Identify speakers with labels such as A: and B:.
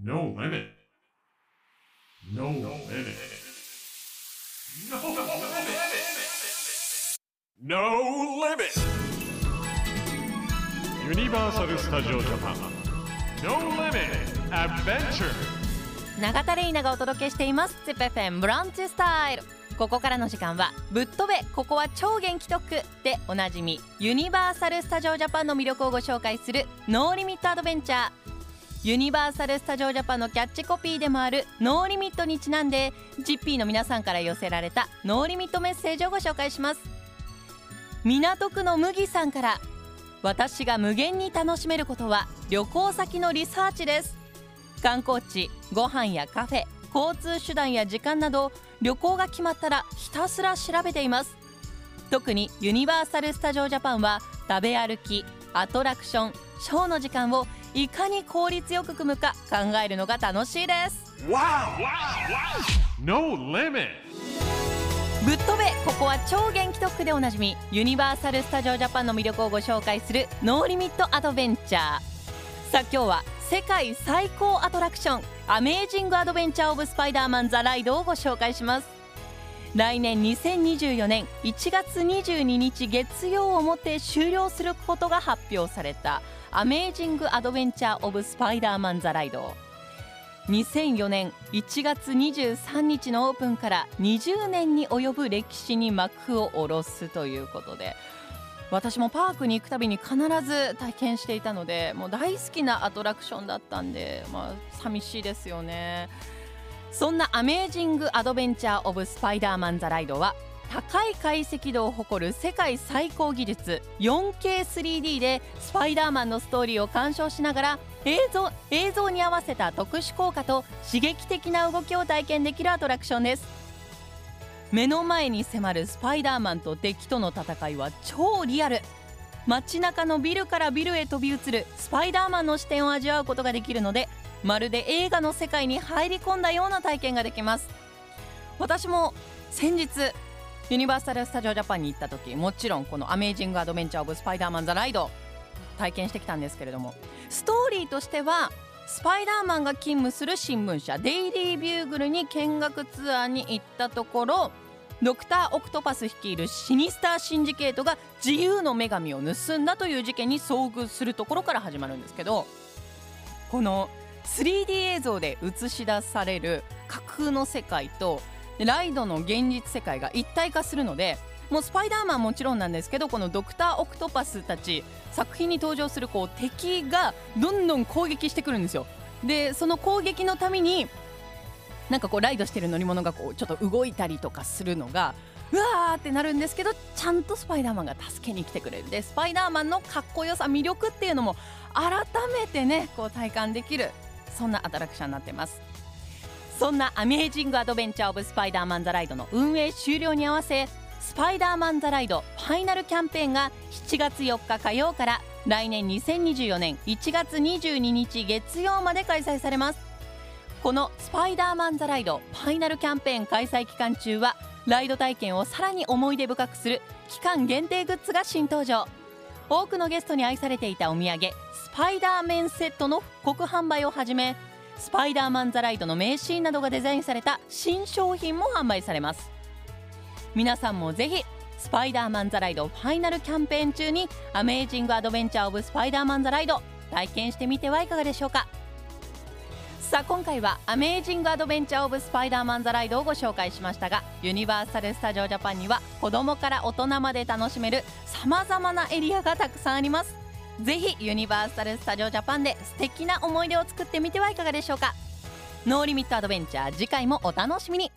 A: No limit. No limit. No limit. No limit. ユニバーサル・スタジオ・ジャパン No Limit Adventure
B: 永田玲奈がお届けしています ZIPFM ブランチスタイルここからの時間はぶっ飛べここは超元気特区でおなじみユニバーサル・スタジオ・ジャパンの魅力をご紹介するノーリミットアドベンチャーユニバーサル・スタジオ・ジャパンのキャッチコピーでもあるノーリミットにちなんで GP の皆さんから寄せられたノーリミットメッセージをご紹介します。港区の麦さんから私が無限に楽しめることは旅行先のリサーチです。観光地ご飯やカフェ交通手段や時間など旅行が決まったらひたすら調べています。特にユニバーサル・スタジオ・ジャパンは食べ歩きアトラクションショーの時間をいかに効率よく組むか考えるのが楽しいです。
A: No limit.
B: ぶっ飛べここは超元気特区でおなじみユニバーサル・スタジオ・ジャパンの魅力をご紹介するノーリミット・アドベンチャー。さあ今日は世界最高アトラクションアメージング・アドベンチャー・オブ・スパイダーマン・ザ・ライドをご紹介します来年2024年1月22日月曜をもって終了することが発表されたアメージング・アドベンチャー・オブ・スパイダーマン・ザ・ライド2004年1月23日のオープンから20年に及ぶ歴史に幕を下ろすということで私もパークに行くたびに必ず体験していたのでもう大好きなアトラクションだったんで、まあ、寂しいですよね。そんなアメージング・アドベンチャー・オブ・スパイダーマン・ザ・ライドは高い解析度を誇る世界最高技術 4K3D でスパイダーマンのストーリーを鑑賞しながら映像映像に合わせた特殊効果と刺激的な動きを体験できるアトラクションです。目の前に迫るスパイダーマンと敵との戦いは超リアル。街中のビルからビルへ飛び移るスパイダーマンの視点を味わうことができるのでまるで映画の世界に入り込んだような体験ができます。私も先日ユニバーサル・スタジオ・ジャパンに行った時もちろんこの「アメージング・アドベンチャー・オブ・スパイダーマン・ザ・ライド」体験してきたんですけれどもストーリーとしてはスパイダーマンが勤務する新聞社デイリー・ビューグルに見学ツアーに行ったところドクター・オクトパス率いるシニスター・シンジケートが自由の女神を盗んだという事件に遭遇するところから始まるんですけどこの 3D 映像で映し出される架空の世界とライドの現実世界が一体化するのでもうスパイダーマンもちろんなんですけどこのドクター・オクトパスたち作品に登場するこう敵がどんどん攻撃してくるんですよ。でその攻撃のためになんかこうライドしてる乗り物がこうちょっと動いたりとかするのがうわーってなるんですけどちゃんとスパイダーマンが助けに来てくれるでスパイダーマンのかっこよさ魅力っていうのも改めてねこう体感できるそんなアトラクションになってます。そんなアメージング・アドベンチャー・オブ・スパイダーマン・ザ・ライドの運営終了に合わせスパイダーマン・ザ・ライドファイナルキャンペーンが7月4日火曜から来年2024年1月22日月曜まで開催されます。このスパイダーマン・ザ・ライドファイナルキャンペーン開催期間中はライド体験をさらに思い出深くする期間限定グッズが新登場。多くのゲストに愛されていたお土産スパイダーメンセットの復刻販売をはじめスパイダーマン・ザ・ライドの名シーンなどがデザインされた新商品も販売されます。皆さんもぜひスパイダーマン・ザ・ライドファイナルキャンペーン中にアメージング・アドベンチャー・オブ・スパイダーマン・ザ・ライド体験してみてはいかがでしょうか？さあ今回はアメージング・アドベンチャー・オブ・スパイダーマン・ザ・ライドをご紹介しましたがユニバーサル・スタジオ・ジャパンには子供から大人まで楽しめるさまざまなエリアがたくさんあります。ぜひユニバーサル・スタジオ・ジャパンで素敵な思い出を作ってみてはいかがでしょうか。ノーリミット・アドベンチャー次回もお楽しみに。